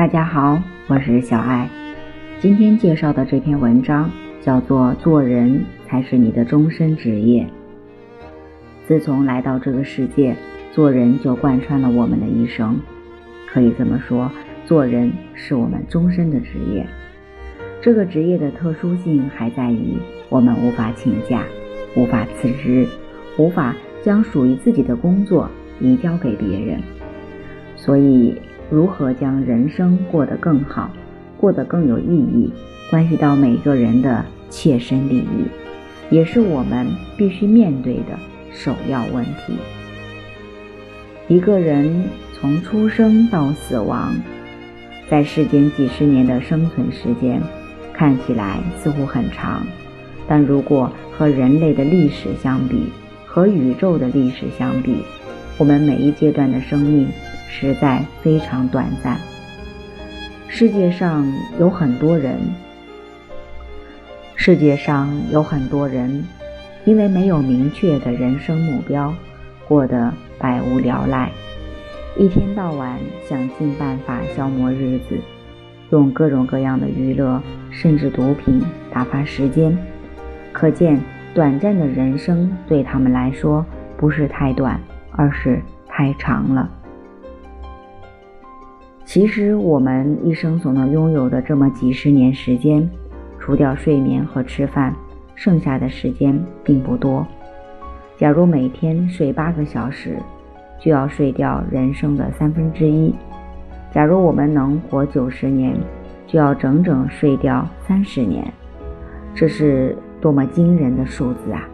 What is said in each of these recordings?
大家好，我是小爱。今天介绍的这篇文章叫做《做人才是你的终身职业》。自从来到这个世界，做人就贯穿了我们的一生。可以这么说，做人是我们终身的职业。这个职业的特殊性还在于，我们无法请假，无法辞职，无法将属于自己的工作移交给别人。所以，如何将人生过得更好，过得更有意义，关系到每个人的切身利益，也是我们必须面对的首要问题。一个人从出生到死亡，在世间几十年的生存时间，看起来似乎很长，但如果和人类的历史相比，和宇宙的历史相比，我们每一阶段的生命。实在非常短暂。世界上有很多人，世界上有很多人，因为没有明确的人生目标，过得百无聊赖，一天到晚想尽办法消磨日子，用各种各样的娱乐甚至毒品打发时间。可见，短暂的人生对他们来说不是太短，而是太长了。其实我们一生所能拥有的这么几十年时间，除掉睡眠和吃饭，剩下的时间并不多。假如每天睡八个小时，就要睡掉人生的三分之一。假如我们能活九十年，就要整整睡掉三十年。这是多么惊人的数字啊！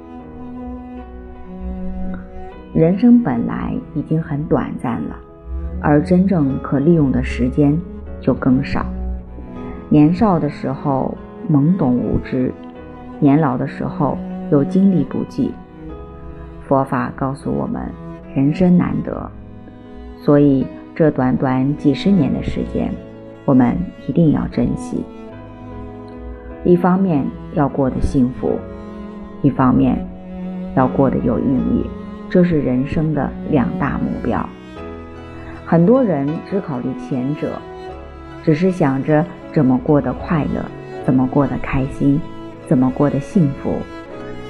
人生本来已经很短暂了。而真正可利用的时间就更少。年少的时候懵懂无知，年老的时候又精力不济。佛法告诉我们，人生难得，所以这短短几十年的时间，我们一定要珍惜。一方面要过得幸福，一方面要过得有意义，这是人生的两大目标。很多人只考虑前者，只是想着怎么过得快乐，怎么过得开心，怎么过得幸福。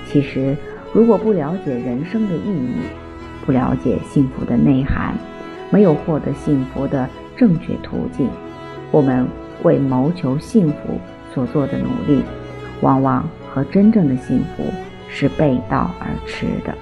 其实，如果不了解人生的意义，不了解幸福的内涵，没有获得幸福的正确途径，我们为谋求幸福所做的努力，往往和真正的幸福是背道而驰的。